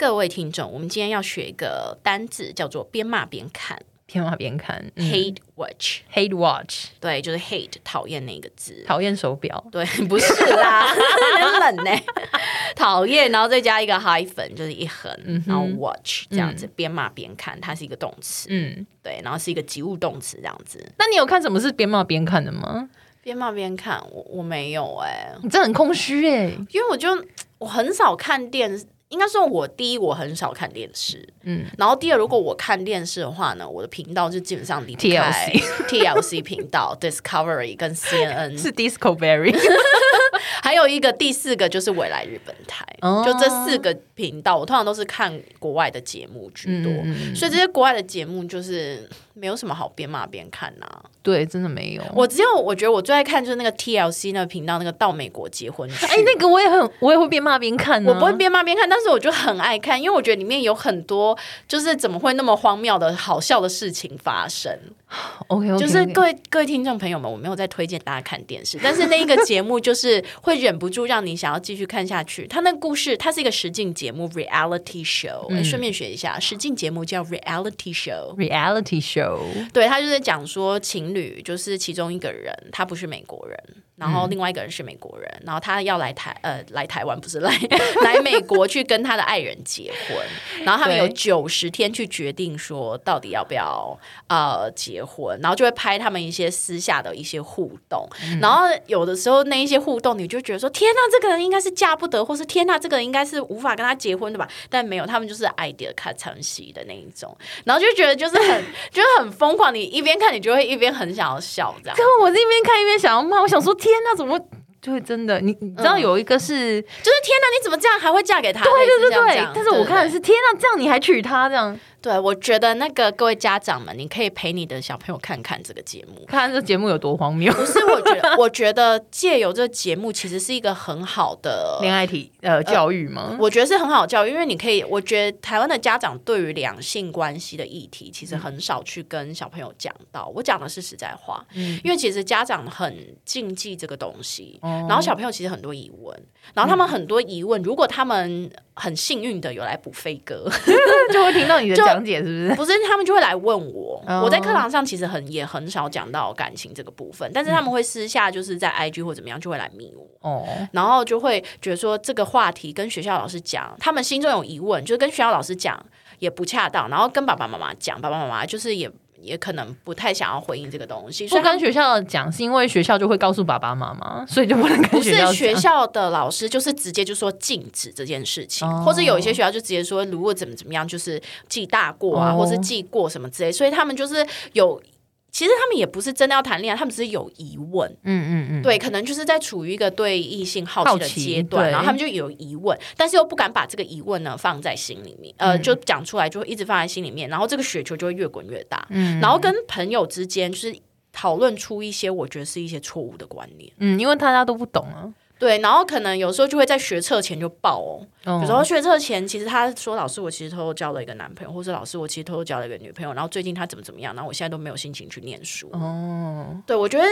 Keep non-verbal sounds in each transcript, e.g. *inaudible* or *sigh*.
各位听众，我们今天要学一个单字，叫做“边骂边看”。边骂边看，hate watch，hate watch，对，就是 hate 讨厌那个字，讨厌手表，对，*laughs* 不是啦，很冷呢，讨厌，然后再加一个 hyphen，就是一横，嗯、然后 watch 这样子，边骂边看，它是一个动词，嗯，对，然后是一个及物动词这样子。那你有看什么是边骂边看的吗？边骂边看，我我没有哎、欸，你这很空虚哎、欸，因为我就我很少看电视。应该说，我第一我很少看电视，嗯，然后第二，如果我看电视的话呢，我的频道就基本上离不开 TLC *laughs* 频道、Discovery 跟 CNN 是 Discovery，*laughs* 还有一个第四个就是未来日本台，哦、就这四个频道，我通常都是看国外的节目居多，嗯、所以这些国外的节目就是没有什么好边骂边看呐、啊。对，真的没有。我只有我觉得我最爱看就是那个 TLC 那个频道，那个到美国结婚。哎，那个我也很，我也会边骂边看、啊。我不会边骂边看，但是我就很爱看，因为我觉得里面有很多就是怎么会那么荒谬的好笑的事情发生。OK，, okay, okay. 就是各位各位听众朋友们，我没有在推荐大家看电视，但是那一个节目就是会忍不住让你想要继续看下去。它那个故事，它是一个实境节目，reality show。嗯，顺便学一下，实境节目叫 reality show。reality show，对，他就是讲说情侣，就是其中一个人，他不是美国人。然后另外一个人是美国人，嗯、然后他要来台呃来台湾不是来 *laughs* 来美国去跟他的爱人结婚，然后他们有九十天去决定说到底要不要呃结婚，然后就会拍他们一些私下的一些互动，嗯、然后有的时候那一些互动你就觉得说天呐，这个人应该是嫁不得，或是天呐，这个人应该是无法跟他结婚的吧？但没有，他们就是 idea 看场戏的那一种，然后就觉得就是很 *laughs* 就是很疯狂，你一边看你就会一边很想要笑这样。可我是一边看一边想要骂，我想说天。天哪，怎么就会真的？你你知道有一个是，嗯、就是天哪，你怎么这样还会嫁给他？对对对对，但是我看的是天哪，这样你还娶她这样。对，我觉得那个各位家长们，你可以陪你的小朋友看看这个节目，看看这节目有多荒谬。不是，我觉得，我觉得借由这个节目，其实是一个很好的 *laughs* 恋爱体呃教育吗？我觉得是很好教育，因为你可以，我觉得台湾的家长对于两性关系的议题，其实很少去跟小朋友讲到。嗯、我讲的是实在话，嗯、因为其实家长很禁忌这个东西，嗯、然后小朋友其实很多疑问，然后他们很多疑问，嗯、如果他们很幸运的有来补飞哥，*laughs* 就会听到你的讲解，是不是？不是，他们就会来问我。Oh. 我在课堂上其实很也很少讲到感情这个部分，但是他们会私下就是在 IG 或怎么样就会来密我。哦，oh. 然后就会觉得说这个话题跟学校老师讲，他们心中有疑问，就是跟学校老师讲也不恰当，然后跟爸爸妈妈讲，爸爸妈妈就是也。也可能不太想要回应这个东西，不跟学校讲，是因为学校就会告诉爸爸妈妈，所以就不能跟学校讲。不是学校的老师就是直接就说禁止这件事情，哦、或者有一些学校就直接说如果怎么怎么样，就是记大过啊，哦、或是记过什么之类，所以他们就是有。其实他们也不是真的要谈恋爱，他们只是有疑问。嗯嗯嗯，对，可能就是在处于一个对异性好奇的阶段，然后他们就有疑问，但是又不敢把这个疑问呢放在心里面，呃，就讲出来，就会一直放在心里面，然后这个雪球就会越滚越大。嗯，然后跟朋友之间就是讨论出一些我觉得是一些错误的观念。嗯，因为大家都不懂啊。对，然后可能有时候就会在学测前就爆哦。有时候学测前，其实他说老师，我其实偷偷交了一个男朋友，或者老师，我其实偷偷交了一个女朋友。然后最近他怎么怎么样，然后我现在都没有心情去念书。哦，对，我觉得，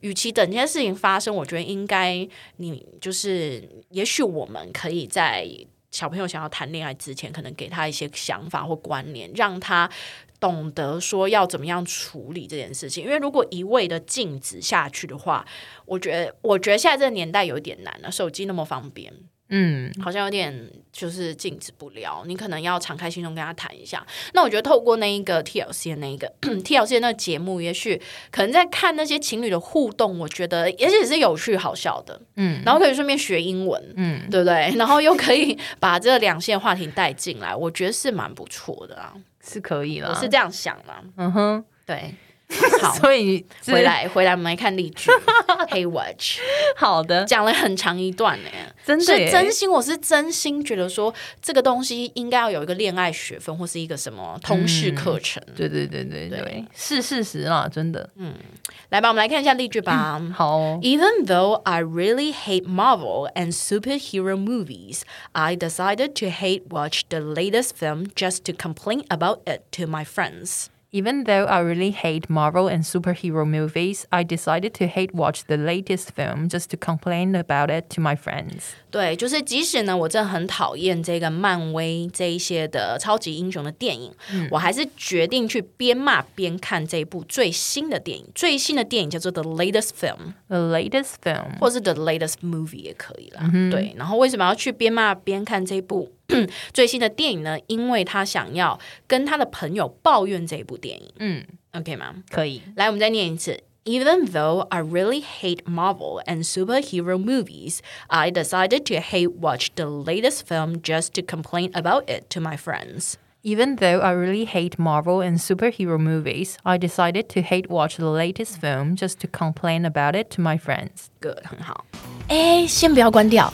与其等这件事情发生，我觉得应该你就是，也许我们可以在小朋友想要谈恋爱之前，可能给他一些想法或观念，让他。懂得说要怎么样处理这件事情，因为如果一味的禁止下去的话，我觉得，我觉得现在这个年代有点难了。手机那么方便。嗯，好像有点就是禁止不了，你可能要敞开心胸跟他谈一下。那我觉得透过那一个 TLC 的那一个 *clears throat* TLC 的那个节目，也许可能在看那些情侣的互动，我觉得也许是有趣好笑的。嗯，然后可以顺便学英文，嗯，对不对？*laughs* 然后又可以把这两线话题带进来，我觉得是蛮不错的啊，是可以了，我是这样想的。嗯哼，对。好，所以回来回来，我们来看例句。Hey Watch，好的，讲了很长一段呢，真的是真心，我是真心觉得说这个东西应该要有一个恋爱学分或是一个什么通识课程。对对对对对，是事实啦，真的。嗯，来吧，我们来看一下例句吧。好，Even though I really hate Marvel and superhero movies, I decided to hate watch the latest film just to complain about it to my friends. Even though I really hate Marvel and superhero movies, I decided to hate watch the latest film just to complain about it to my friends. 对，就是即使呢，我真的很讨厌这个漫威这一些的超级英雄的电影，嗯、我还是决定去边骂边看这一部最新的电影。最新的电影叫做 The Latest Film，The Latest Film，或是 The Latest Movie 也可以啦。嗯、对，然后为什么要去边骂边看这一部 *clears throat* 最新的电影呢？因为他想要跟他的朋友抱怨这一部电影。嗯，OK 吗？可以。来，我们再念一次。Even though I really hate Marvel and superhero movies, I decided to hate watch the latest film just to complain about it to my friends. Even though I really hate Marvel and superhero movies, I decided to hate watch the latest film just to complain about it to my friends. Good，很好。哎，先不要关掉，